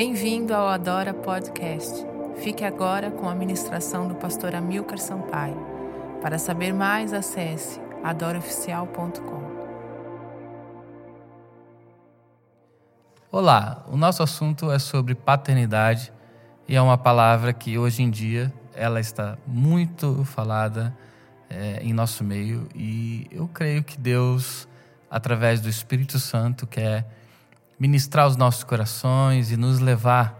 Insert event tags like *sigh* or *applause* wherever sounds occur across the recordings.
Bem-vindo ao Adora Podcast. Fique agora com a ministração do pastor Amilcar Sampaio. Para saber mais, acesse adoraoficial.com. Olá, o nosso assunto é sobre paternidade e é uma palavra que hoje em dia ela está muito falada é, em nosso meio e eu creio que Deus, através do Espírito Santo, quer ministrar os nossos corações e nos levar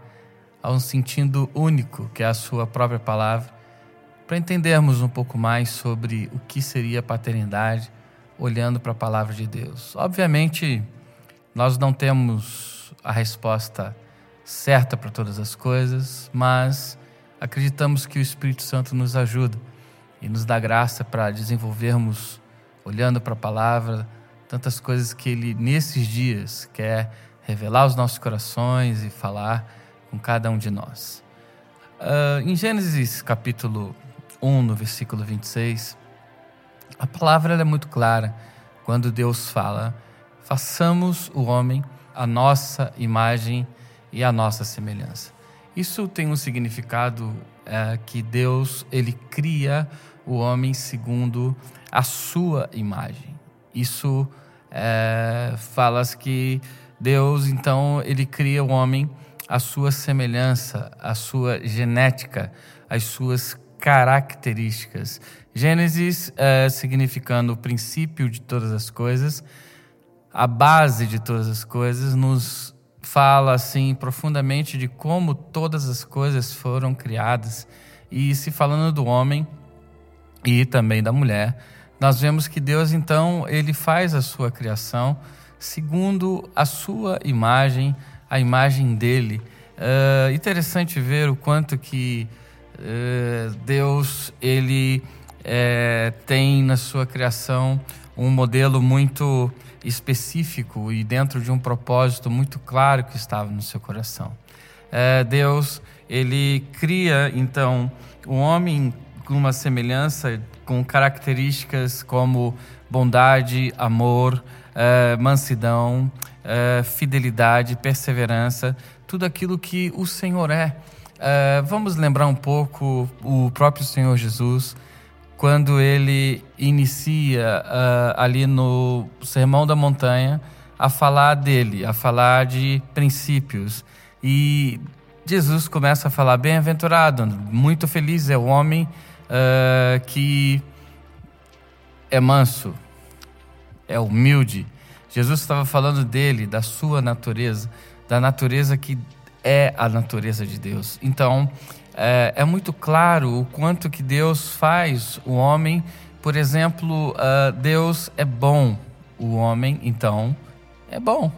a um sentido único, que é a Sua própria palavra, para entendermos um pouco mais sobre o que seria paternidade, olhando para a palavra de Deus. Obviamente, nós não temos a resposta certa para todas as coisas, mas acreditamos que o Espírito Santo nos ajuda e nos dá graça para desenvolvermos, olhando para a palavra, tantas coisas que Ele, nesses dias, quer revelar os nossos corações e falar com cada um de nós. Uh, em Gênesis capítulo 1, no versículo 26, a palavra é muito clara quando Deus fala: façamos o homem a nossa imagem e a nossa semelhança. Isso tem um significado é, que Deus ele cria o homem segundo a sua imagem. Isso é, fala que Deus, então, ele cria o homem à sua semelhança, à sua genética, às suas características. Gênesis é, significando o princípio de todas as coisas, a base de todas as coisas, nos fala assim profundamente de como todas as coisas foram criadas. E se falando do homem e também da mulher, nós vemos que Deus então ele faz a sua criação segundo a sua imagem, a imagem dele. Uh, interessante ver o quanto que uh, Deus ele uh, tem na sua criação um modelo muito específico e dentro de um propósito muito claro que estava no seu coração. Eh, Deus ele cria então o homem com uma semelhança com características como bondade, amor, uh, mansidão, uh, fidelidade, perseverança, tudo aquilo que o Senhor é. Uh, vamos lembrar um pouco o próprio Senhor Jesus, quando ele inicia ali no Sermão da Montanha a falar dele, a falar de princípios. E Jesus começa a falar: bem-aventurado, muito feliz é o homem que é manso, é humilde. Jesus estava falando dele, da sua natureza, da natureza que é a natureza de Deus. Então, é, é muito claro o quanto que Deus faz o homem. Por exemplo, uh, Deus é bom, o homem, então, é bom.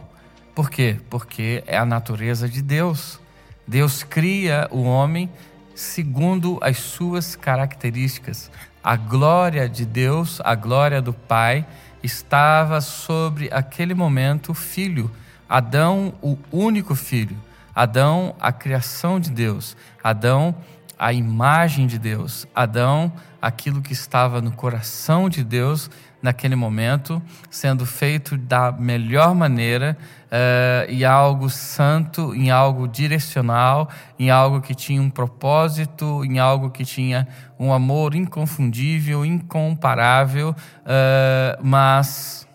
Por quê? Porque é a natureza de Deus. Deus cria o homem segundo as suas características. A glória de Deus, a glória do Pai, estava sobre aquele momento o filho, Adão, o único filho, Adão, a criação de Deus, Adão, a imagem de Deus, Adão, aquilo que estava no coração de Deus naquele momento, sendo feito da melhor maneira, uh, em algo santo, em algo direcional, em algo que tinha um propósito, em algo que tinha um amor inconfundível, incomparável, uh, mas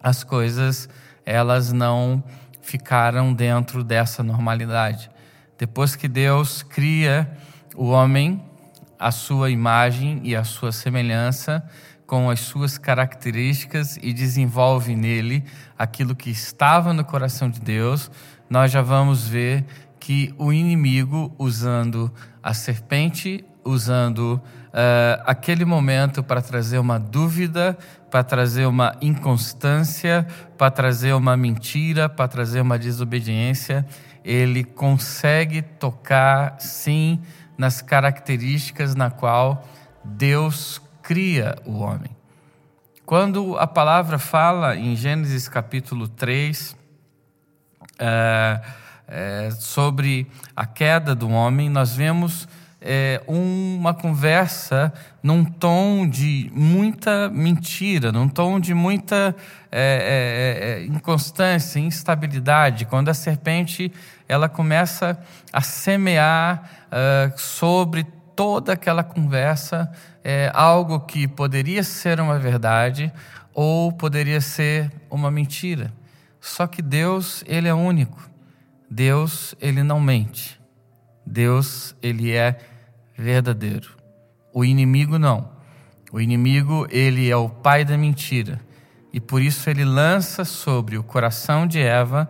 as coisas elas não ficaram dentro dessa normalidade. Depois que Deus cria o homem, a sua imagem e a sua semelhança, com as suas características e desenvolve nele aquilo que estava no coração de Deus, nós já vamos ver que o inimigo, usando a serpente, usando uh, aquele momento para trazer uma dúvida, para trazer uma inconstância, para trazer uma mentira, para trazer uma desobediência, ele consegue tocar, sim, nas características na qual Deus cria o homem. Quando a palavra fala em Gênesis capítulo 3 é, é, sobre a queda do homem, nós vemos é, uma conversa num tom de muita mentira, num tom de muita é, é, é, inconstância, instabilidade. Quando a serpente ela começa a semear uh, sobre toda aquela conversa é, algo que poderia ser uma verdade ou poderia ser uma mentira. Só que Deus ele é único. Deus ele não mente. Deus ele é verdadeiro. O inimigo não. O inimigo, ele é o pai da mentira. E por isso ele lança sobre o coração de Eva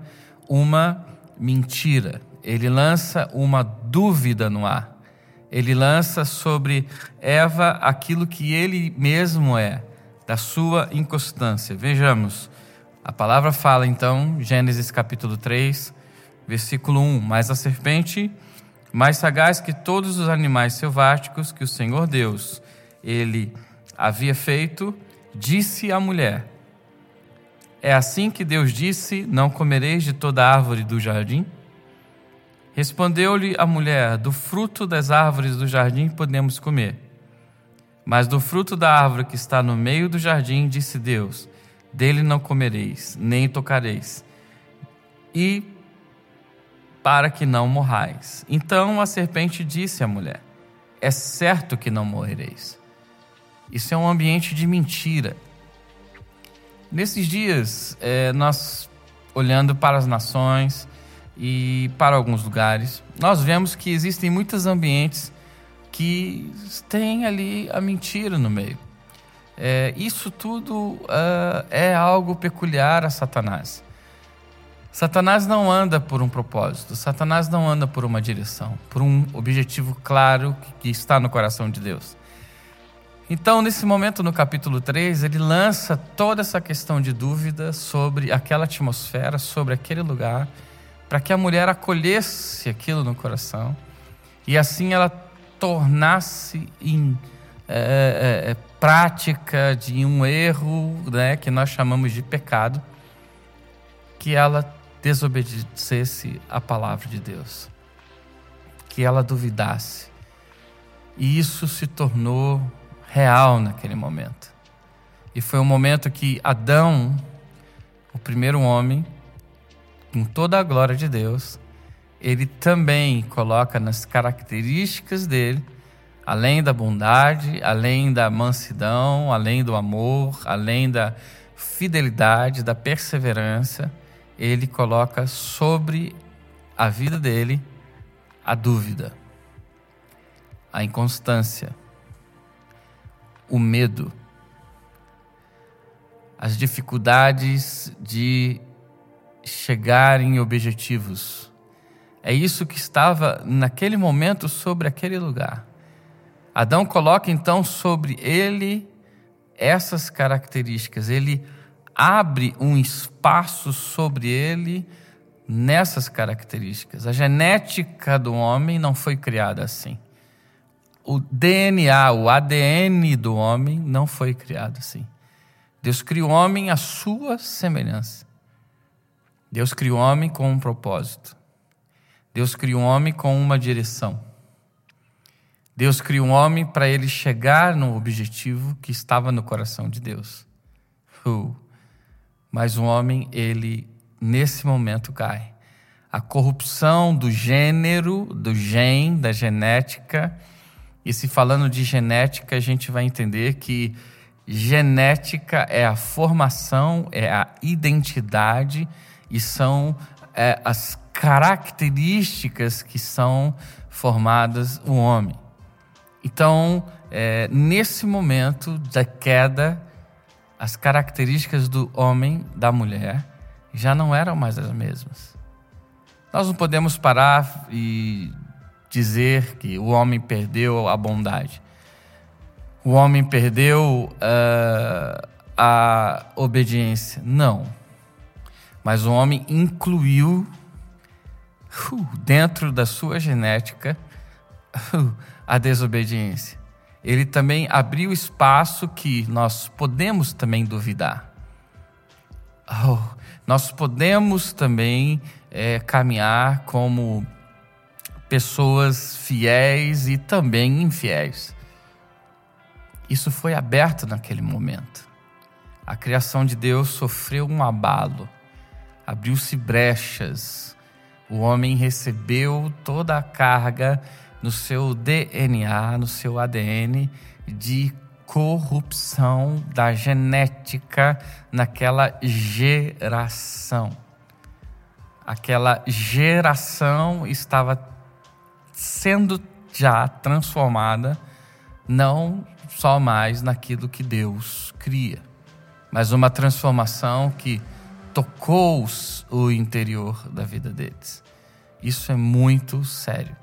uma mentira. Ele lança uma dúvida no ar. Ele lança sobre Eva aquilo que ele mesmo é, da sua inconstância. Vejamos. A palavra fala então, Gênesis capítulo 3, versículo 1: Mas a serpente mais sagaz que todos os animais selváticos que o Senhor Deus ele havia feito, disse à mulher: É assim que Deus disse: Não comereis de toda árvore do jardim? Respondeu-lhe a mulher: Do fruto das árvores do jardim podemos comer. Mas do fruto da árvore que está no meio do jardim, disse Deus: Dele não comereis, nem tocareis. E para que não morrais. Então a serpente disse à mulher: É certo que não morrereis. Isso é um ambiente de mentira. Nesses dias, é, nós olhando para as nações e para alguns lugares, nós vemos que existem muitos ambientes que têm ali a mentira no meio. É, isso tudo uh, é algo peculiar a Satanás. Satanás não anda por um propósito, Satanás não anda por uma direção, por um objetivo claro que está no coração de Deus. Então, nesse momento, no capítulo 3, ele lança toda essa questão de dúvida sobre aquela atmosfera, sobre aquele lugar, para que a mulher acolhesse aquilo no coração e assim ela tornasse em é, é, é prática de um erro né, que nós chamamos de pecado, que ela desobedecesse a palavra de Deus, que ela duvidasse. E isso se tornou real naquele momento. E foi um momento que Adão, o primeiro homem, com toda a glória de Deus, ele também coloca nas características dele, além da bondade, além da mansidão, além do amor, além da fidelidade, da perseverança, ele coloca sobre a vida dele a dúvida, a inconstância, o medo, as dificuldades de chegar em objetivos. É isso que estava naquele momento sobre aquele lugar. Adão coloca então sobre ele essas características. Ele abre um espaço sobre ele nessas características. A genética do homem não foi criada assim. O DNA, o ADN do homem não foi criado assim. Deus criou o homem à sua semelhança. Deus criou o homem com um propósito. Deus criou o homem com uma direção. Deus criou o homem para ele chegar no objetivo que estava no coração de Deus. Uh. Mas o homem, ele, nesse momento, cai. A corrupção do gênero, do gen, da genética. E se falando de genética, a gente vai entender que genética é a formação, é a identidade e são é, as características que são formadas o homem. Então, é, nesse momento da queda, as características do homem, da mulher, já não eram mais as mesmas. Nós não podemos parar e dizer que o homem perdeu a bondade. O homem perdeu uh, a obediência. Não. Mas o homem incluiu uh, dentro da sua genética uh, *laughs* a desobediência ele também abriu espaço que nós podemos também duvidar. Oh, nós podemos também é, caminhar como pessoas fiéis e também infiéis. Isso foi aberto naquele momento. A criação de Deus sofreu um abalo, abriu-se brechas, o homem recebeu toda a carga no seu DNA, no seu ADN de corrupção da genética naquela geração. Aquela geração estava sendo já transformada não só mais naquilo que Deus cria, mas uma transformação que tocou o interior da vida deles. Isso é muito sério.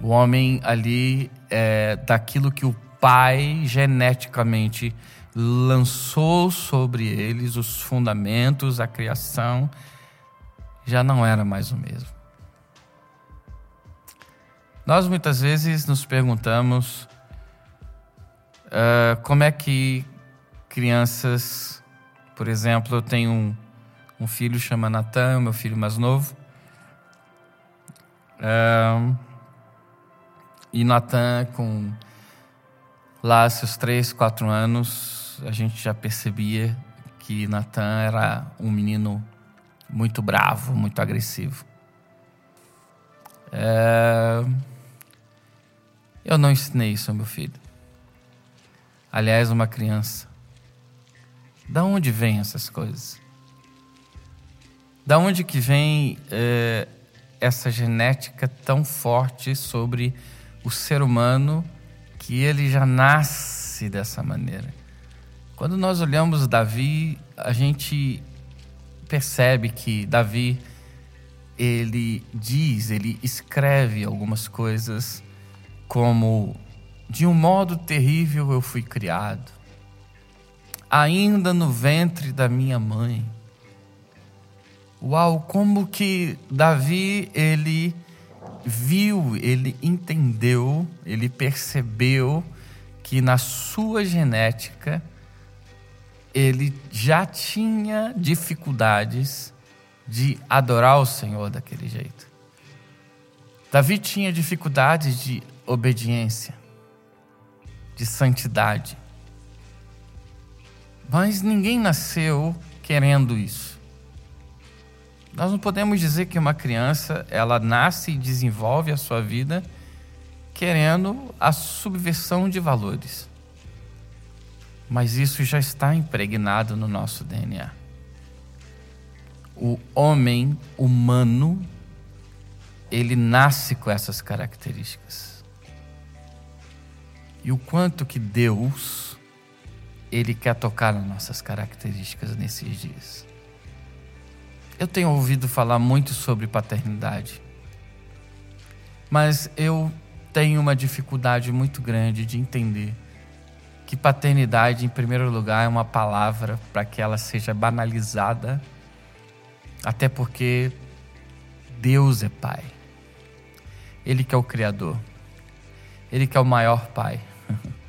O homem ali, é, daquilo que o pai geneticamente lançou sobre eles os fundamentos, a criação, já não era mais o mesmo. Nós muitas vezes nos perguntamos uh, como é que crianças, por exemplo, eu tenho um, um filho chama Natan, meu filho mais novo. Uh, e Natan, com lá seus três, quatro anos, a gente já percebia que Natan era um menino muito bravo, muito agressivo. É... Eu não ensinei isso ao meu filho. Aliás, uma criança. Da onde vêm essas coisas? Da onde que vem é, essa genética tão forte sobre o ser humano que ele já nasce dessa maneira? Quando nós olhamos Davi, a gente percebe que Davi ele diz, ele escreve algumas coisas como de um modo terrível eu fui criado, ainda no ventre da minha mãe. Uau, como que Davi ele viu, ele entendeu, ele percebeu que na sua genética ele já tinha dificuldades de adorar o Senhor daquele jeito. Davi tinha dificuldades de obediência, de santidade. Mas ninguém nasceu querendo isso. Nós não podemos dizer que uma criança, ela nasce e desenvolve a sua vida querendo a subversão de valores. Mas isso já está impregnado no nosso DNA. O homem humano, ele nasce com essas características. E o quanto que Deus, ele quer tocar nas nossas características nesses dias. Eu tenho ouvido falar muito sobre paternidade, mas eu tenho uma dificuldade muito grande de entender que paternidade, em primeiro lugar, é uma palavra para que ela seja banalizada, até porque Deus é Pai. Ele que é o Criador, Ele que é o maior Pai,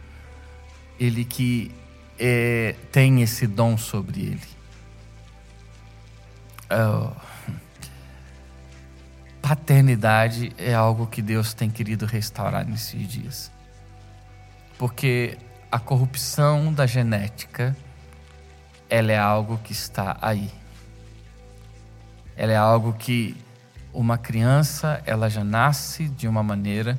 *laughs* Ele que é, tem esse dom sobre Ele. Oh. Paternidade é algo que Deus tem querido restaurar nesses dias. Porque a corrupção da genética, ela é algo que está aí. Ela é algo que uma criança, ela já nasce de uma maneira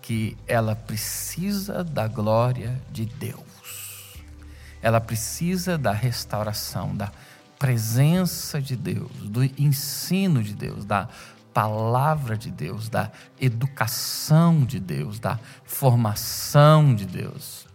que ela precisa da glória de Deus. Ela precisa da restauração, da presença de Deus, do ensino de Deus, da palavra de Deus, da educação de Deus, da formação de Deus,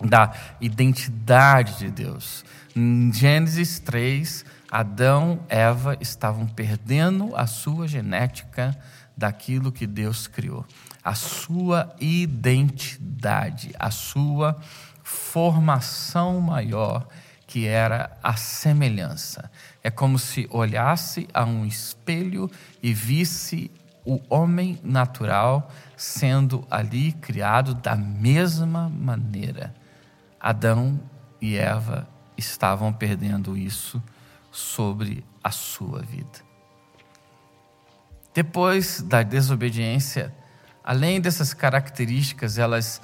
da identidade de Deus. Em Gênesis 3, Adão e Eva estavam perdendo a sua genética daquilo que Deus criou, a sua identidade, a sua formação maior que era a semelhança. É como se olhasse a um espelho e visse o homem natural sendo ali criado da mesma maneira. Adão e Eva estavam perdendo isso sobre a sua vida. Depois da desobediência, além dessas características, elas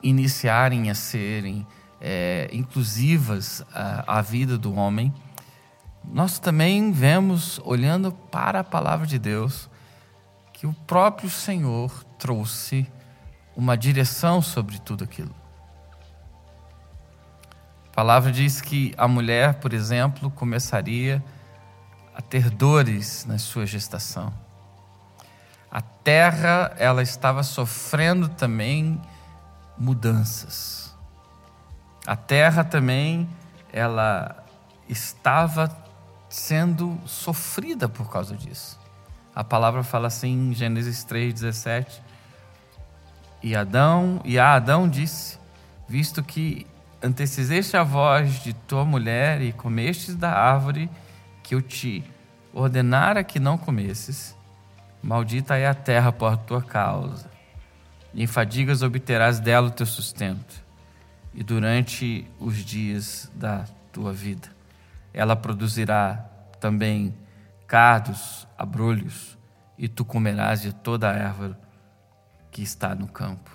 iniciarem a serem é, inclusivas à, à vida do homem, nós também vemos, olhando para a palavra de Deus, que o próprio Senhor trouxe uma direção sobre tudo aquilo. A palavra diz que a mulher, por exemplo, começaria a ter dores na sua gestação. A terra, ela estava sofrendo também mudanças. A terra também, ela estava sendo sofrida por causa disso. A palavra fala assim em Gênesis 3:17. E Adão, e a Adão disse: Visto que antecedeste a voz de tua mulher e comestes da árvore que eu te ordenara que não comesses, maldita é a terra por tua causa. E em fadigas obterás dela o teu sustento, e durante os dias da tua vida ela produzirá também cardos, abrolhos, e tu comerás de toda a erva que está no campo.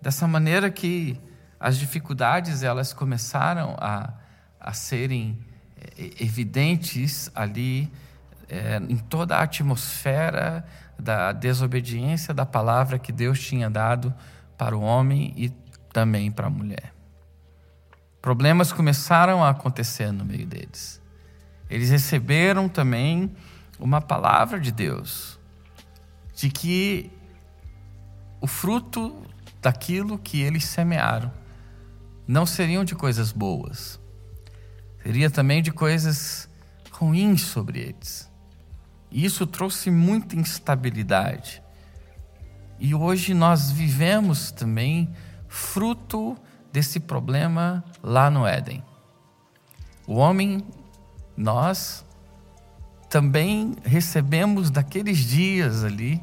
Dessa maneira que as dificuldades elas começaram a, a serem eh, evidentes ali é, em toda a atmosfera da desobediência da palavra que Deus tinha dado para o homem e também para a mulher. Problemas começaram a acontecer no meio deles. Eles receberam também uma palavra de Deus, de que o fruto daquilo que eles semearam não seriam de coisas boas, seria também de coisas ruins sobre eles. E isso trouxe muita instabilidade. E hoje nós vivemos também fruto desse problema lá no Éden. O homem, nós também recebemos daqueles dias ali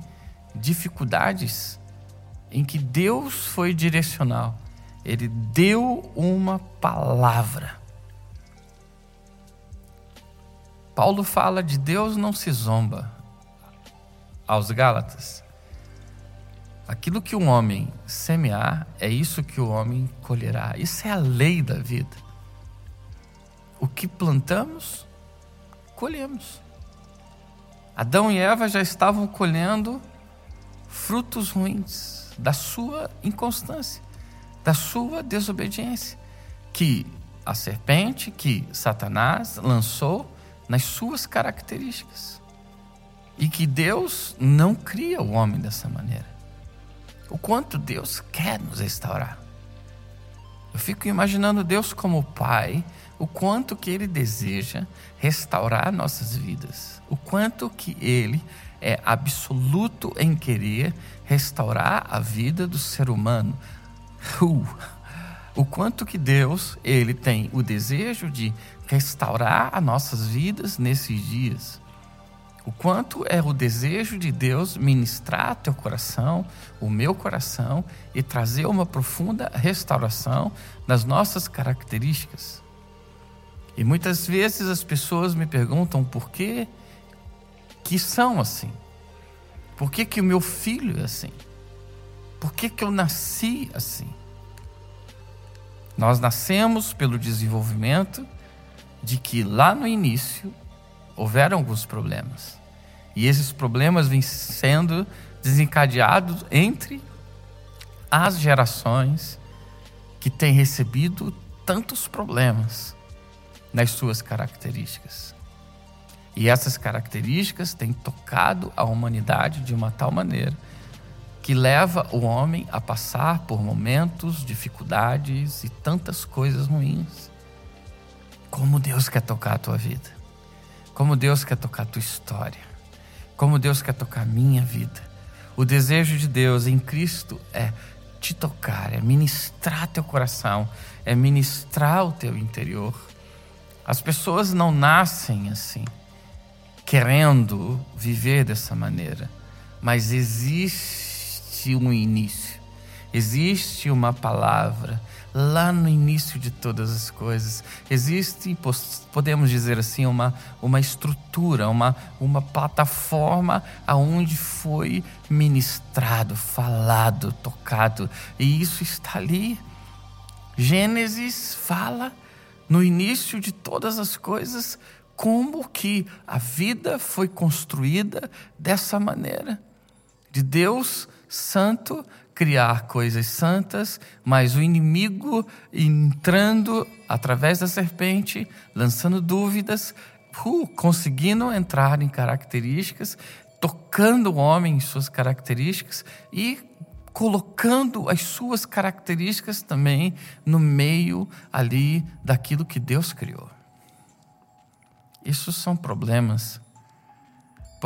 dificuldades em que Deus foi direcional. Ele deu uma palavra. Paulo fala de Deus não se zomba aos Gálatas. Aquilo que um homem semear, é isso que o homem colherá. Isso é a lei da vida. O que plantamos, colhemos. Adão e Eva já estavam colhendo frutos ruins da sua inconstância, da sua desobediência, que a serpente, que Satanás lançou nas suas características. E que Deus não cria o homem dessa maneira. O quanto Deus quer nos restaurar. Eu fico imaginando Deus como Pai, o quanto que Ele deseja restaurar nossas vidas, o quanto que Ele é absoluto em querer restaurar a vida do ser humano. *laughs* Uh, o quanto que Deus ele tem o desejo de restaurar as nossas vidas nesses dias. O quanto é o desejo de Deus ministrar teu coração, o meu coração, e trazer uma profunda restauração nas nossas características. E muitas vezes as pessoas me perguntam por que que são assim. Por que, que o meu filho é assim? Por que, que eu nasci assim? Nós nascemos pelo desenvolvimento de que lá no início houveram alguns problemas. E esses problemas vêm sendo desencadeados entre as gerações que têm recebido tantos problemas nas suas características. E essas características têm tocado a humanidade de uma tal maneira que leva o homem a passar por momentos, dificuldades e tantas coisas ruins. Como Deus quer tocar a tua vida. Como Deus quer tocar a tua história. Como Deus quer tocar a minha vida. O desejo de Deus em Cristo é te tocar, é ministrar teu coração, é ministrar o teu interior. As pessoas não nascem assim, querendo viver dessa maneira, mas existe um início, existe uma palavra lá no início de todas as coisas. Existe, podemos dizer assim, uma, uma estrutura, uma, uma plataforma aonde foi ministrado, falado, tocado, e isso está ali. Gênesis fala no início de todas as coisas como que a vida foi construída dessa maneira. De Deus santo criar coisas santas, mas o inimigo entrando através da serpente, lançando dúvidas, uh, conseguindo entrar em características, tocando o homem em suas características e colocando as suas características também no meio ali daquilo que Deus criou. Isso são problemas.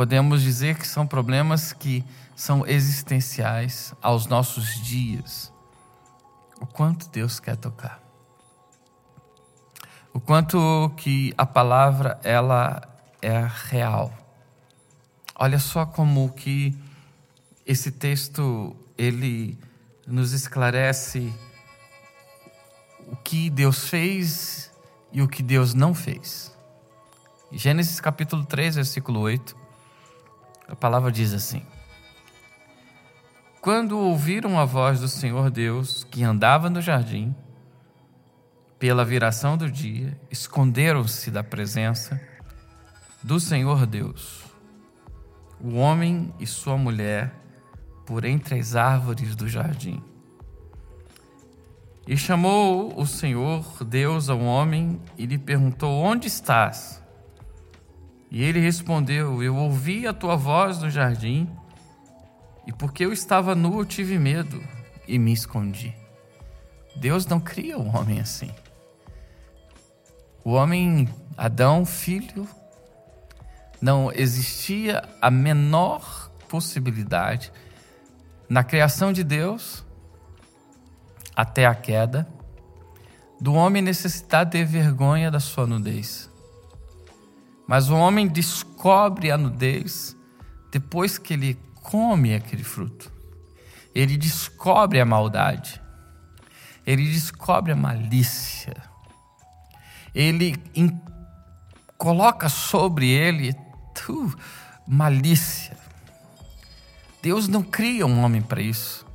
Podemos dizer que são problemas que são existenciais aos nossos dias. O quanto Deus quer tocar. O quanto que a palavra ela é real. Olha só como que esse texto ele nos esclarece o que Deus fez e o que Deus não fez. Gênesis capítulo 3, versículo 8, a palavra diz assim: Quando ouviram a voz do Senhor Deus que andava no jardim, pela viração do dia, esconderam-se da presença do Senhor Deus, o homem e sua mulher, por entre as árvores do jardim. E chamou o Senhor Deus ao homem e lhe perguntou: Onde estás? E ele respondeu: Eu ouvi a tua voz no jardim, e porque eu estava nu, eu tive medo e me escondi. Deus não cria o homem assim. O homem, Adão, filho, não existia a menor possibilidade na criação de Deus até a queda do homem necessitar ter vergonha da sua nudez. Mas o homem descobre a nudez depois que ele come aquele fruto. Ele descobre a maldade. Ele descobre a malícia. Ele coloca sobre ele tu, malícia. Deus não cria um homem para isso.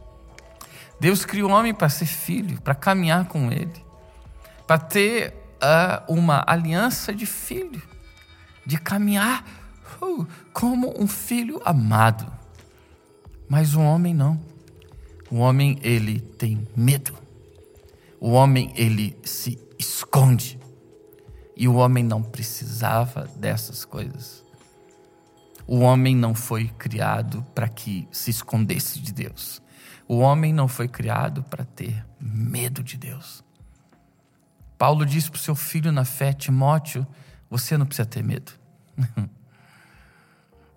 Deus cria um homem para ser filho, para caminhar com ele, para ter uh, uma aliança de filho de caminhar uh, como um filho amado. Mas o homem não. O homem ele tem medo. O homem ele se esconde. E o homem não precisava dessas coisas. O homem não foi criado para que se escondesse de Deus. O homem não foi criado para ter medo de Deus. Paulo diz para o seu filho na fé, Timóteo, você não precisa ter medo. *laughs*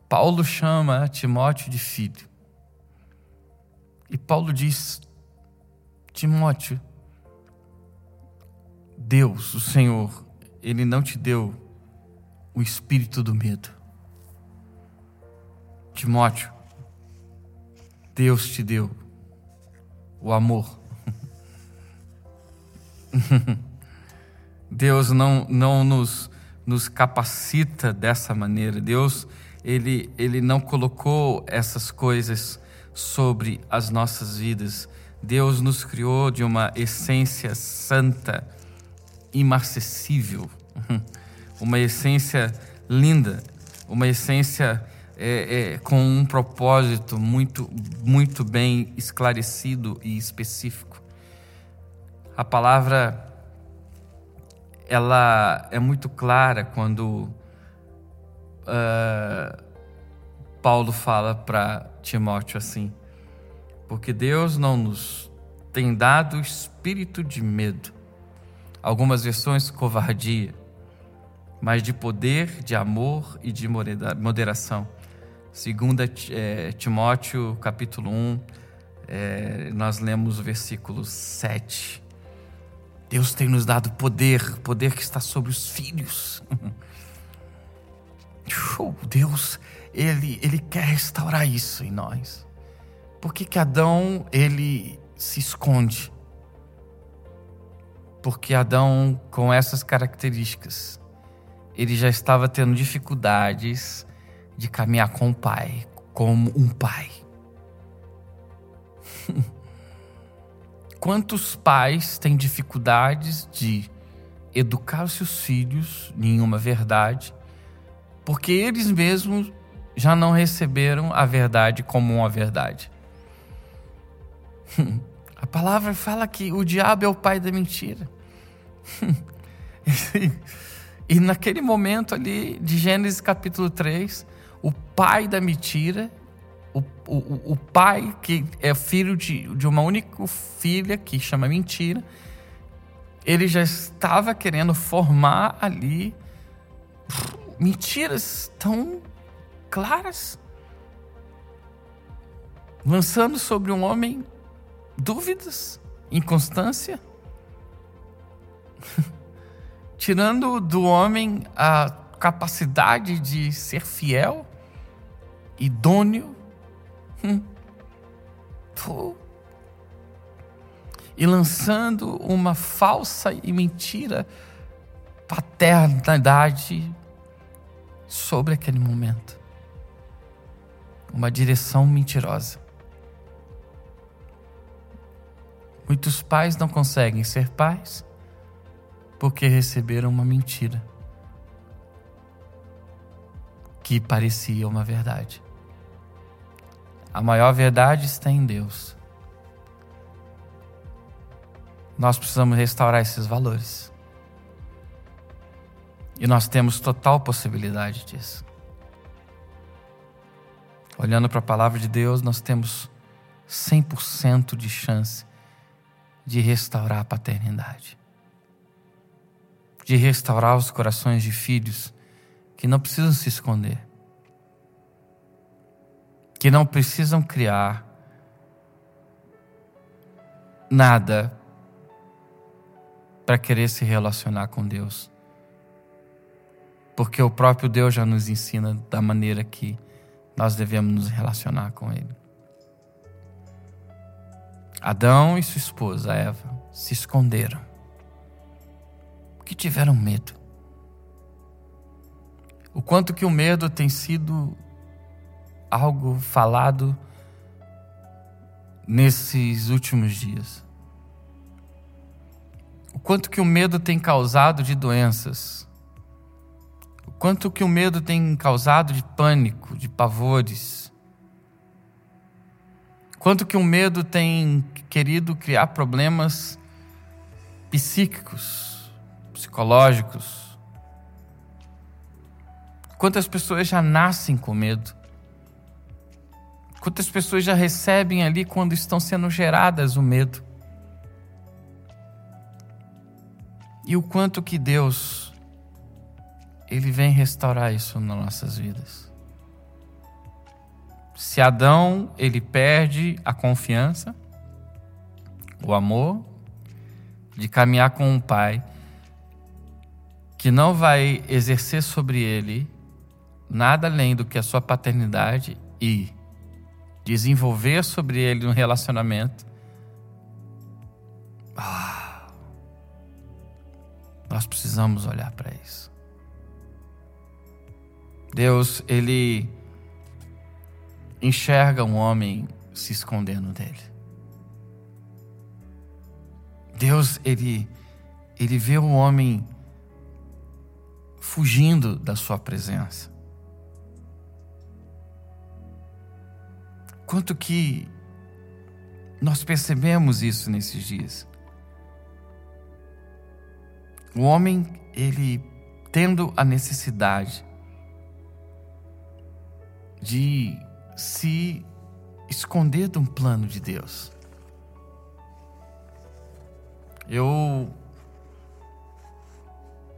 Paulo chama Timóteo de filho. E Paulo diz: Timóteo, Deus, o Senhor, Ele não te deu o espírito do medo. Timóteo, Deus te deu o amor. *laughs* Deus não, não nos, nos capacita dessa maneira. Deus, ele, ele não colocou essas coisas sobre as nossas vidas. Deus nos criou de uma essência santa, imarcessível, *laughs* uma essência linda, uma essência é, é, com um propósito muito, muito bem esclarecido e específico. A palavra ela é muito clara quando uh, Paulo fala para Timóteo assim: porque Deus não nos tem dado espírito de medo, algumas versões covardia, mas de poder, de amor e de moderação. Segunda é, Timóteo capítulo 1, é, nós lemos o versículo 7. Deus tem nos dado poder, poder que está sobre os filhos. *laughs* Deus, ele, ele quer restaurar isso em nós. Por que, que Adão ele se esconde? Porque Adão, com essas características, ele já estava tendo dificuldades de caminhar com o pai, como um pai. *laughs* Quantos pais têm dificuldades de educar os seus filhos em uma verdade, porque eles mesmos já não receberam a verdade como uma verdade? A palavra fala que o diabo é o pai da mentira. e naquele momento ali de Gênesis capítulo 3, o pai da mentira, o, o, pai que é filho de, de uma única filha que chama mentira, ele já estava querendo formar ali mentiras tão claras, lançando sobre um homem dúvidas, inconstância, *laughs* tirando do homem a capacidade de ser fiel, idôneo. Hum. E lançando uma falsa e mentira paternidade sobre aquele momento. Uma direção mentirosa. Muitos pais não conseguem ser pais porque receberam uma mentira que parecia uma verdade. A maior verdade está em Deus. Nós precisamos restaurar esses valores. E nós temos total possibilidade disso. Olhando para a palavra de Deus, nós temos 100% de chance de restaurar a paternidade, de restaurar os corações de filhos que não precisam se esconder, que não precisam criar nada para querer se relacionar com Deus. Porque o próprio Deus já nos ensina da maneira que nós devemos nos relacionar com Ele. Adão e sua esposa Eva se esconderam, porque tiveram medo. O quanto que o medo tem sido algo falado nesses últimos dias. O quanto que o medo tem causado de doenças. O quanto que o medo tem causado de pânico, de pavores Quanto que o medo tem querido criar problemas psíquicos, psicológicos. Quantas pessoas já nascem com medo? Quantas pessoas já recebem ali quando estão sendo geradas o medo? E o quanto que Deus ele vem restaurar isso nas nossas vidas. Se Adão ele perde a confiança, o amor de caminhar com um pai que não vai exercer sobre ele nada além do que a sua paternidade e desenvolver sobre ele um relacionamento. Ah, nós precisamos olhar para isso. Deus, ele enxerga um homem se escondendo dele. Deus, ele, ele vê um homem fugindo da sua presença. Quanto que nós percebemos isso nesses dias. O homem, ele tendo a necessidade de se esconder de um plano de Deus. Eu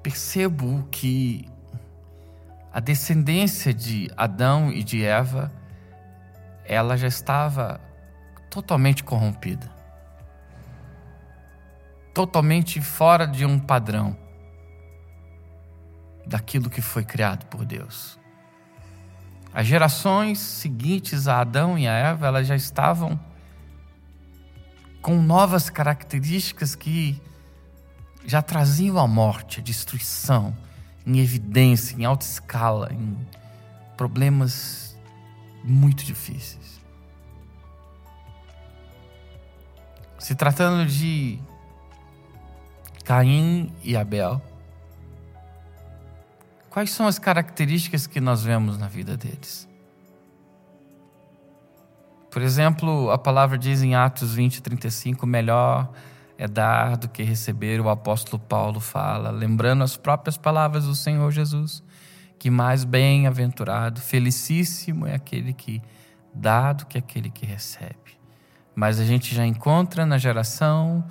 percebo que a descendência de Adão e de Eva, ela já estava totalmente corrompida. Totalmente fora de um padrão daquilo que foi criado por Deus. As gerações seguintes a Adão e a Eva, elas já estavam com novas características que já traziam a morte, a destruição, em evidência, em alta escala, em problemas muito difíceis. Se tratando de Caim e Abel, quais são as características que nós vemos na vida deles? Por exemplo, a palavra diz em Atos 20, 35: melhor é dar do que receber, o apóstolo Paulo fala, lembrando as próprias palavras do Senhor Jesus, que mais bem-aventurado, felicíssimo é aquele que dá do que aquele que recebe. Mas a gente já encontra na geração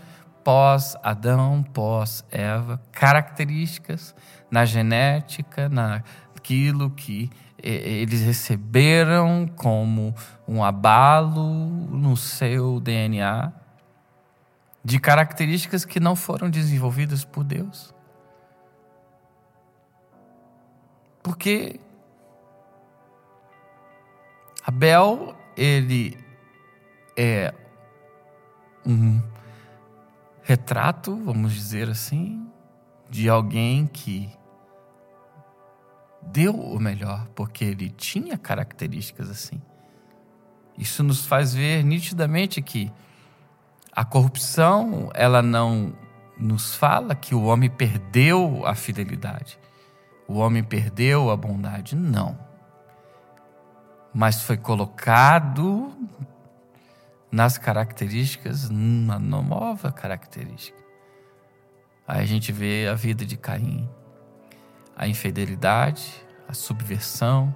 pós-Adão, pós-Eva, características na genética, naquilo que eles receberam como um abalo no seu DNA de características que não foram desenvolvidas por Deus. Porque Abel, ele é um retrato, vamos dizer assim, de alguém que deu o melhor, porque ele tinha características assim. Isso nos faz ver nitidamente que a corrupção, ela não nos fala que o homem perdeu a fidelidade, o homem perdeu a bondade, não. Mas foi colocado nas características uma nova característica. Aí a gente vê a vida de Caim, a infidelidade, a subversão.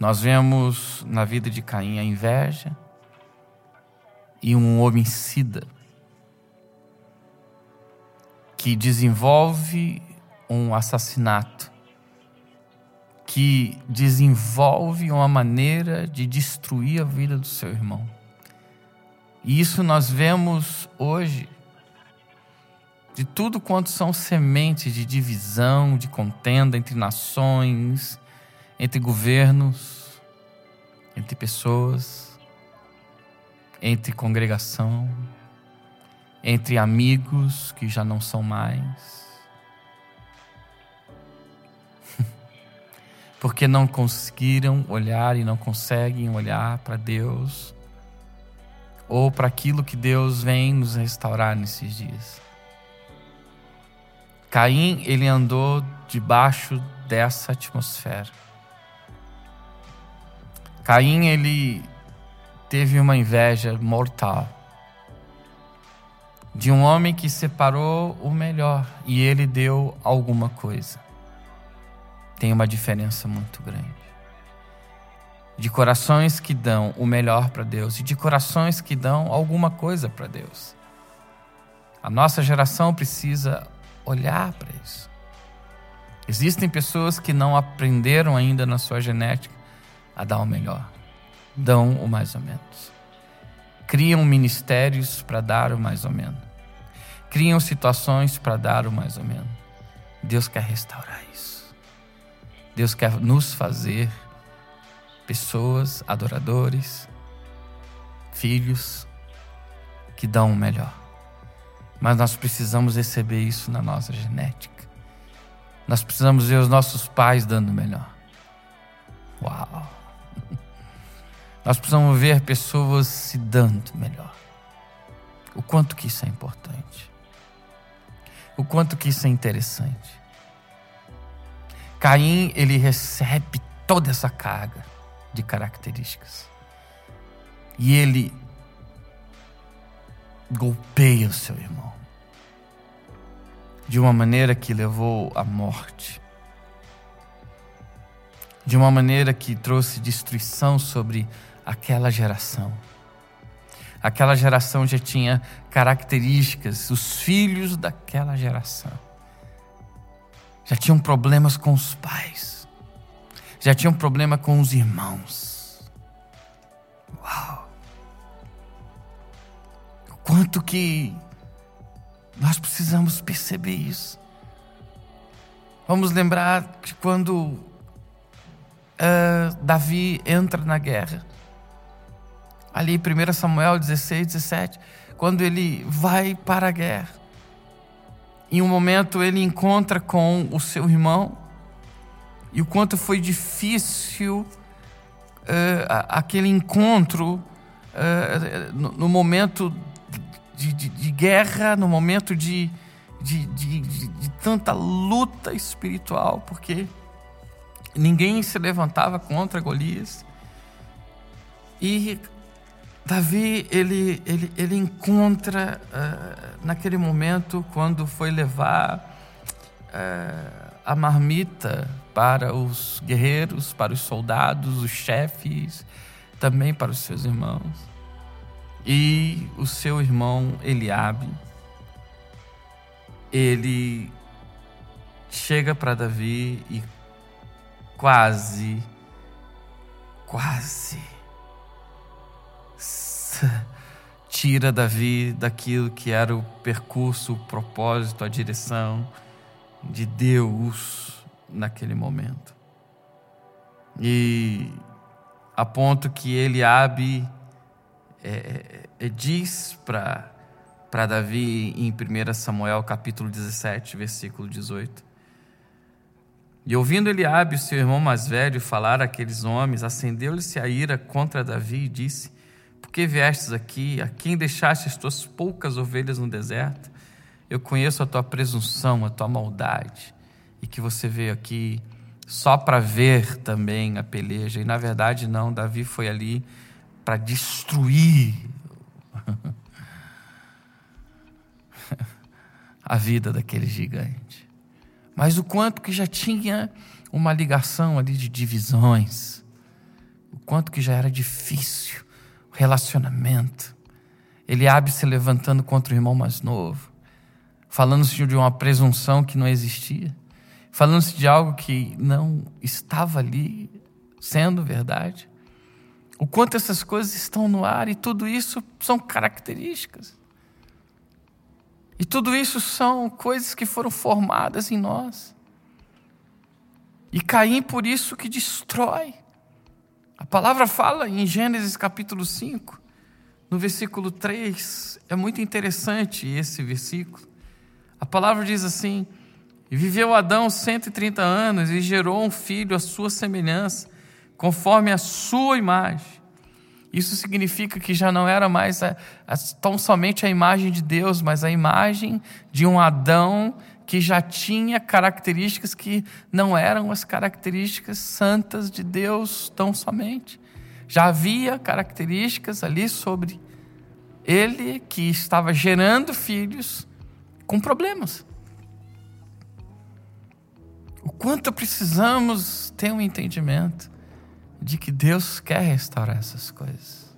Nós vemos na vida de Caim a inveja e um homicida que desenvolve um assassinato, que desenvolve uma maneira de destruir a vida do seu irmão. E isso nós vemos hoje de tudo quanto são sementes de divisão, de contenda entre nações, entre governos, entre pessoas, entre congregação, entre amigos que já não são mais. *laughs* Porque não conseguiram olhar e não conseguem olhar para Deus ou para aquilo que Deus vem nos restaurar nesses dias. Caim, ele andou debaixo dessa atmosfera. Caim, ele teve uma inveja mortal de um homem que separou o melhor e ele deu alguma coisa. Tem uma diferença muito grande de corações que dão o melhor para Deus e de corações que dão alguma coisa para Deus. A nossa geração precisa olhar para isso. Existem pessoas que não aprenderam ainda na sua genética a dar o melhor, dão o mais ou menos. Criam ministérios para dar o mais ou menos. Criam situações para dar o mais ou menos. Deus quer restaurar isso. Deus quer nos fazer pessoas, adoradores, filhos que dão o melhor. Mas nós precisamos receber isso na nossa genética. Nós precisamos ver os nossos pais dando o melhor. Uau! *laughs* Nós precisamos ver pessoas se dando melhor. O quanto que isso é importante. O quanto que isso é interessante. Caim, ele recebe toda essa carga de características. E ele golpeia o seu irmão de uma maneira que levou à morte, de uma maneira que trouxe destruição sobre aquela geração. Aquela geração já tinha características, os filhos daquela geração já tinham problemas com os pais já tinha um problema com os irmãos. Uau! Quanto que nós precisamos perceber isso. Vamos lembrar que quando uh, Davi entra na guerra, ali 1 Samuel 16, 17, quando ele vai para a guerra, em um momento ele encontra com o seu irmão e o quanto foi difícil uh, aquele encontro uh, no, no, momento de, de, de, guerra, no momento de, de, tanta luta espiritual, porque ninguém se levantava contra Golias. E Davi, ele, ele, ele encontra uh, naquele momento, quando foi levar uh, a marmita para os guerreiros, para os soldados, os chefes, também para os seus irmãos. E o seu irmão Eliabe, ele chega para Davi e quase, quase tira Davi daquilo que era o percurso, o propósito, a direção de Deus naquele momento. E a ponto que Eliabe é, é, é diz para Davi em 1 Samuel capítulo 17, versículo 18. E ouvindo Eliabe, seu irmão mais velho, falar àqueles homens, acendeu-lhe-se a ira contra Davi e disse: por que viestes aqui? A quem deixaste as tuas poucas ovelhas no deserto? Eu conheço a tua presunção, a tua maldade, e que você veio aqui só para ver também a peleja. E na verdade, não, Davi foi ali para destruir *laughs* a vida daquele gigante. Mas o quanto que já tinha uma ligação ali de divisões, o quanto que já era difícil relacionamento. Eliabe se levantando contra o irmão mais novo, falando-se de uma presunção que não existia, falando-se de algo que não estava ali sendo verdade. O quanto essas coisas estão no ar e tudo isso são características. E tudo isso são coisas que foram formadas em nós. E Caim, por isso, que destrói. A palavra fala em Gênesis capítulo 5, no versículo 3, é muito interessante esse versículo. A palavra diz assim: E viveu Adão 130 anos e gerou um filho à sua semelhança, conforme a sua imagem. Isso significa que já não era mais a, a, tão somente a imagem de Deus, mas a imagem de um Adão que já tinha características que não eram as características santas de Deus tão somente. Já havia características ali sobre ele que estava gerando filhos com problemas. O quanto precisamos ter um entendimento de que Deus quer restaurar essas coisas.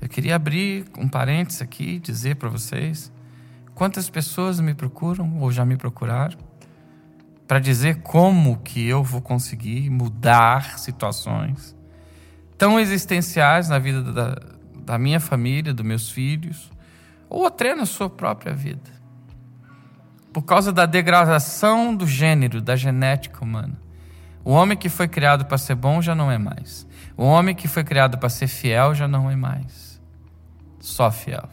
Eu queria abrir um parênteses aqui e dizer para vocês Quantas pessoas me procuram ou já me procuraram para dizer como que eu vou conseguir mudar situações tão existenciais na vida da, da minha família, dos meus filhos, ou até na sua própria vida. Por causa da degradação do gênero, da genética humana. O homem que foi criado para ser bom já não é mais. O homem que foi criado para ser fiel já não é mais. Só fiel.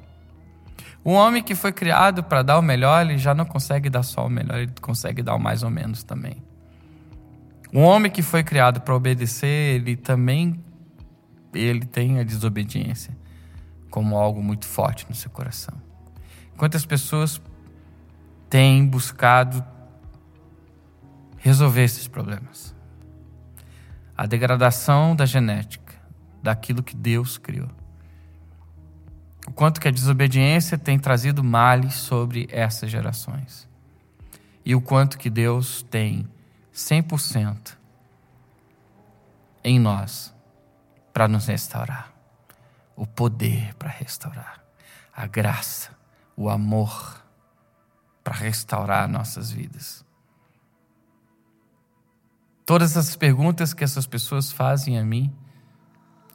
O homem que foi criado para dar o melhor, ele já não consegue dar só o melhor, ele consegue dar o mais ou menos também. O homem que foi criado para obedecer, ele também ele tem a desobediência como algo muito forte no seu coração. Quantas pessoas têm buscado resolver esses problemas? A degradação da genética, daquilo que Deus criou o quanto que a desobediência tem trazido males sobre essas gerações. E o quanto que Deus tem 100% em nós para nos restaurar. O poder para restaurar. A graça, o amor para restaurar nossas vidas. Todas as perguntas que essas pessoas fazem a mim,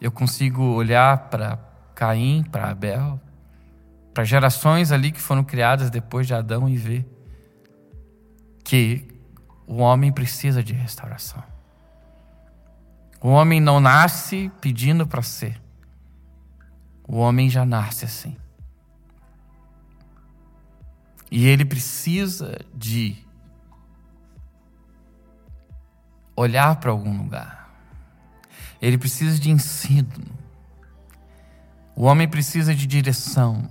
eu consigo olhar para Caim para Abel, para gerações ali que foram criadas depois de Adão e ver que o homem precisa de restauração. O homem não nasce pedindo para ser. O homem já nasce assim. E ele precisa de olhar para algum lugar. Ele precisa de ensino. O homem precisa de direção.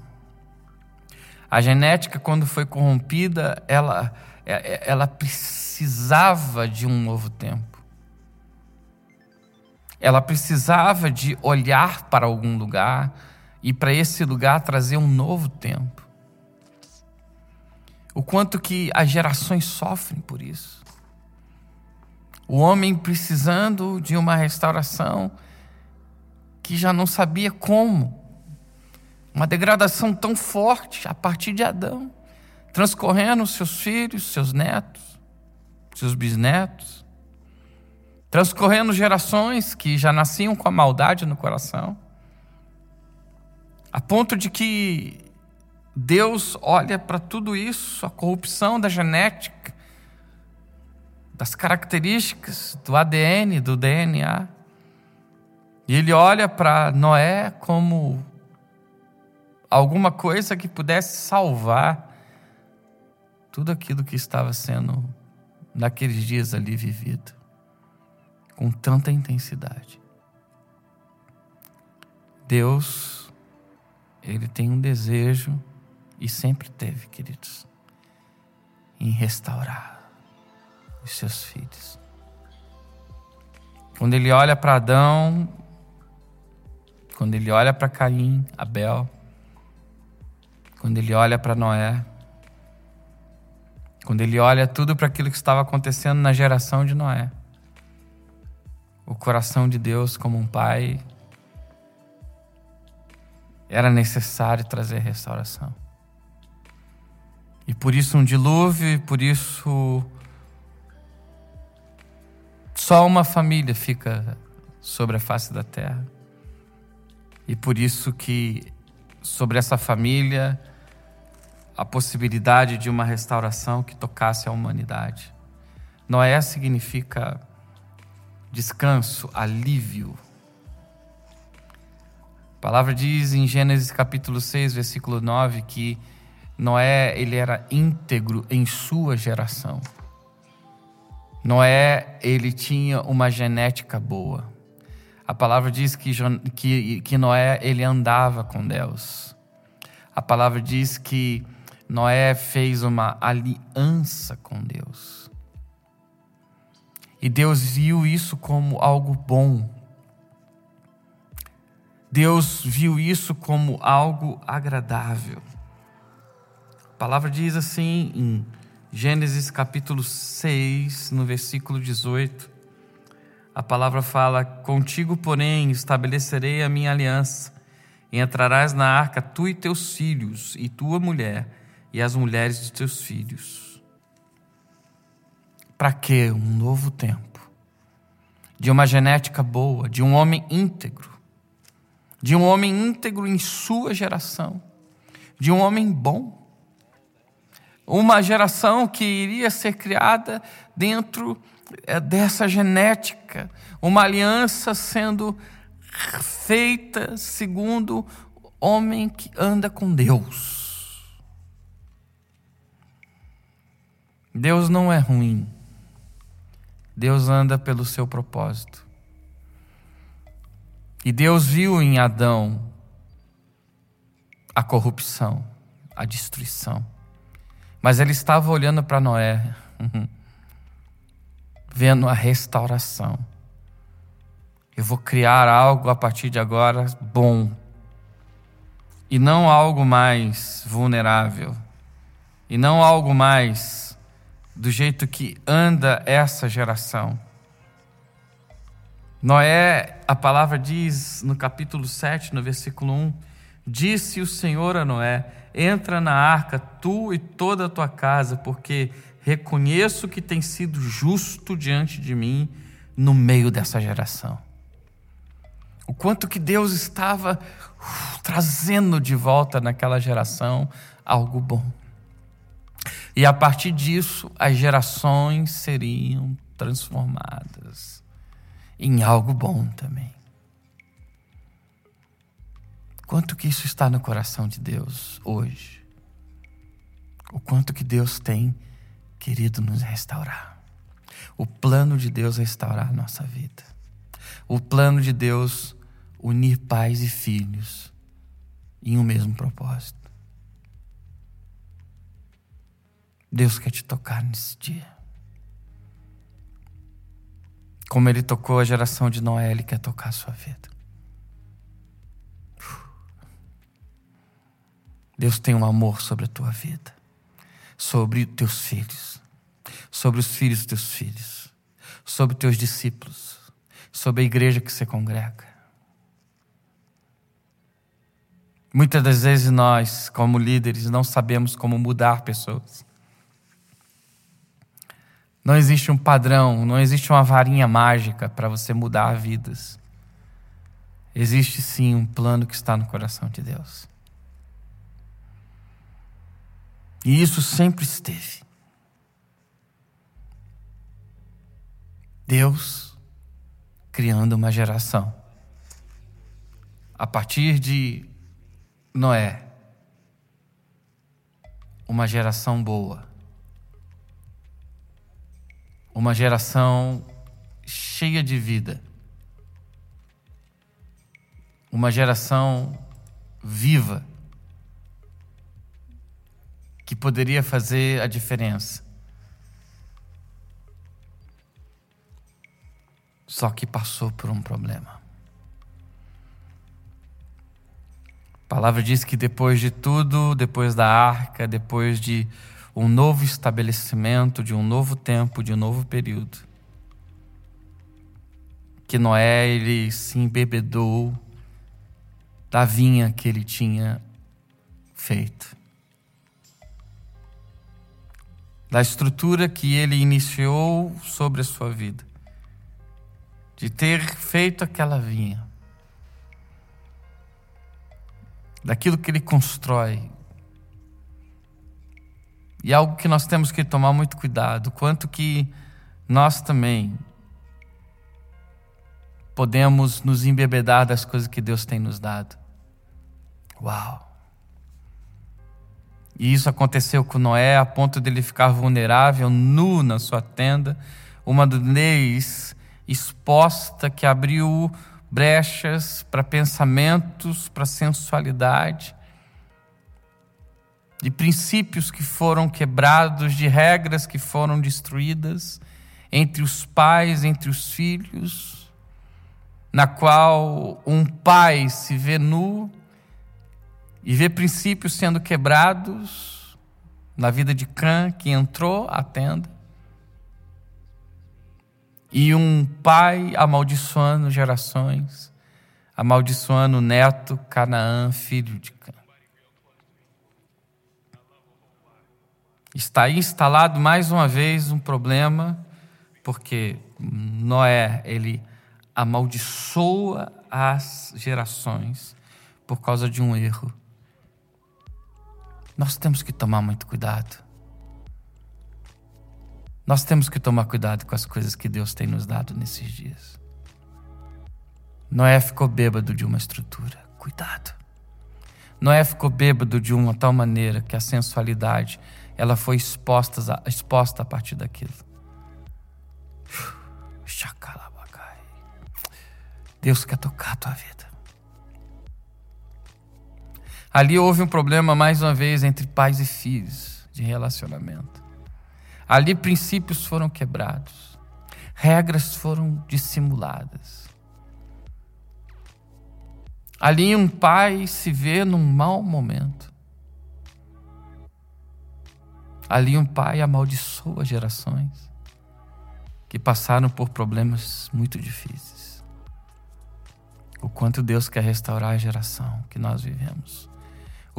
A genética, quando foi corrompida, ela, é, é, ela precisava de um novo tempo. Ela precisava de olhar para algum lugar e para esse lugar trazer um novo tempo. O quanto que as gerações sofrem por isso. O homem precisando de uma restauração que já não sabia como. Uma degradação tão forte a partir de Adão, transcorrendo seus filhos, seus netos, seus bisnetos, transcorrendo gerações que já nasciam com a maldade no coração, a ponto de que Deus olha para tudo isso, a corrupção da genética, das características do ADN, do DNA. E ele olha para Noé como alguma coisa que pudesse salvar tudo aquilo que estava sendo naqueles dias ali vivido com tanta intensidade. Deus, ele tem um desejo e sempre teve, queridos, em restaurar os seus filhos. Quando ele olha para Adão, quando ele olha para Caim, Abel, quando ele olha para Noé, quando ele olha tudo para aquilo que estava acontecendo na geração de Noé, o coração de Deus como um pai, era necessário trazer restauração. E por isso um dilúvio, por isso só uma família fica sobre a face da terra. E por isso que sobre essa família a possibilidade de uma restauração que tocasse a humanidade. Noé significa descanso, alívio. A palavra diz em Gênesis capítulo 6, versículo 9 que Noé ele era íntegro em sua geração. Noé, ele tinha uma genética boa. A palavra diz que, que, que Noé, ele andava com Deus. A palavra diz que Noé fez uma aliança com Deus. E Deus viu isso como algo bom. Deus viu isso como algo agradável. Palavra diz assim em Gênesis capítulo 6, no versículo 18, a palavra fala: Contigo, porém, estabelecerei a minha aliança, e entrarás na arca tu e teus filhos, e tua mulher, e as mulheres de teus filhos. Para que um novo tempo, de uma genética boa, de um homem íntegro, de um homem íntegro em sua geração, de um homem bom uma geração que iria ser criada dentro eh, dessa genética, uma aliança sendo feita segundo homem que anda com Deus. Deus não é ruim. Deus anda pelo seu propósito. E Deus viu em Adão a corrupção, a destruição. Mas ele estava olhando para Noé, vendo a restauração. Eu vou criar algo a partir de agora bom. E não algo mais vulnerável. E não algo mais do jeito que anda essa geração. Noé, a palavra diz no capítulo 7, no versículo 1, disse o Senhor a Noé: entra na arca, tu e toda a tua casa, porque reconheço que tem sido justo diante de mim no meio dessa geração. O quanto que Deus estava uh, trazendo de volta naquela geração algo bom. E a partir disso, as gerações seriam transformadas em algo bom também. Quanto que isso está no coração de Deus hoje? O quanto que Deus tem querido nos restaurar. O plano de Deus restaurar a nossa vida. O plano de Deus unir pais e filhos em um mesmo propósito. Deus quer te tocar nesse dia. Como Ele tocou a geração de Noé, Ele quer tocar a sua vida. Deus tem um amor sobre a tua vida, sobre teus filhos, sobre os filhos dos teus filhos, sobre teus discípulos, sobre a igreja que você congrega. Muitas das vezes nós, como líderes, não sabemos como mudar pessoas. Não existe um padrão, não existe uma varinha mágica para você mudar vidas. Existe sim um plano que está no coração de Deus. E isso sempre esteve. Deus criando uma geração. A partir de Noé, uma geração boa uma geração cheia de vida, uma geração viva, que poderia fazer a diferença. Só que passou por um problema. A palavra diz que depois de tudo, depois da arca, depois de um novo estabelecimento de um novo tempo, de um novo período. Que Noé ele se embebedou da vinha que ele tinha feito. Da estrutura que ele iniciou sobre a sua vida. De ter feito aquela vinha. Daquilo que ele constrói, e algo que nós temos que tomar muito cuidado, quanto que nós também podemos nos embebedar das coisas que Deus tem nos dado. Uau! E isso aconteceu com Noé a ponto de ele ficar vulnerável, nu na sua tenda, uma nudez exposta que abriu brechas para pensamentos, para sensualidade. De princípios que foram quebrados, de regras que foram destruídas entre os pais, entre os filhos, na qual um pai se vê nu e vê princípios sendo quebrados na vida de Cã, que entrou à tenda, e um pai amaldiçoando gerações, amaldiçoando o neto Canaã, filho de Cã. Está instalado mais uma vez um problema, porque Noé, ele amaldiçoa as gerações por causa de um erro. Nós temos que tomar muito cuidado. Nós temos que tomar cuidado com as coisas que Deus tem nos dado nesses dias. Noé ficou bêbado de uma estrutura. Cuidado. Noé ficou bêbado de uma tal maneira que a sensualidade ela foi exposta, exposta a partir daquilo. Deus quer tocar a tua vida. Ali houve um problema, mais uma vez, entre pais e filhos, de relacionamento. Ali princípios foram quebrados, regras foram dissimuladas. Ali um pai se vê num mau momento. Ali um pai amaldiçoa gerações que passaram por problemas muito difíceis. O quanto Deus quer restaurar a geração que nós vivemos.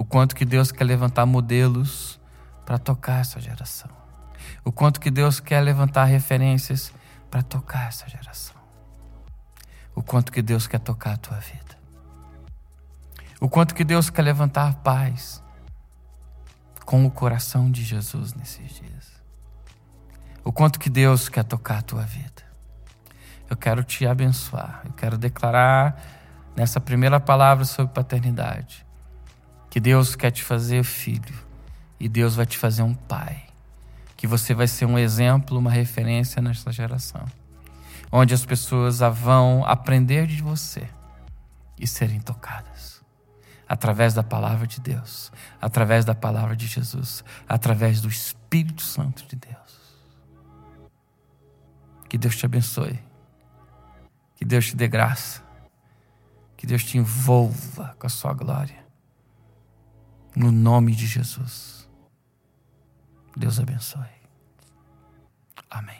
O quanto que Deus quer levantar modelos para tocar essa geração. O quanto que Deus quer levantar referências para tocar essa geração. O quanto que Deus quer tocar a tua vida. O quanto que Deus quer levantar paz com o coração de Jesus nesses dias. O quanto que Deus quer tocar a tua vida. Eu quero te abençoar. Eu quero declarar nessa primeira palavra sobre paternidade que Deus quer te fazer filho e Deus vai te fazer um pai. Que você vai ser um exemplo, uma referência nesta geração. Onde as pessoas vão aprender de você e serem tocadas. Através da palavra de Deus, através da palavra de Jesus, através do Espírito Santo de Deus. Que Deus te abençoe. Que Deus te dê graça. Que Deus te envolva com a sua glória. No nome de Jesus. Deus abençoe. Amém.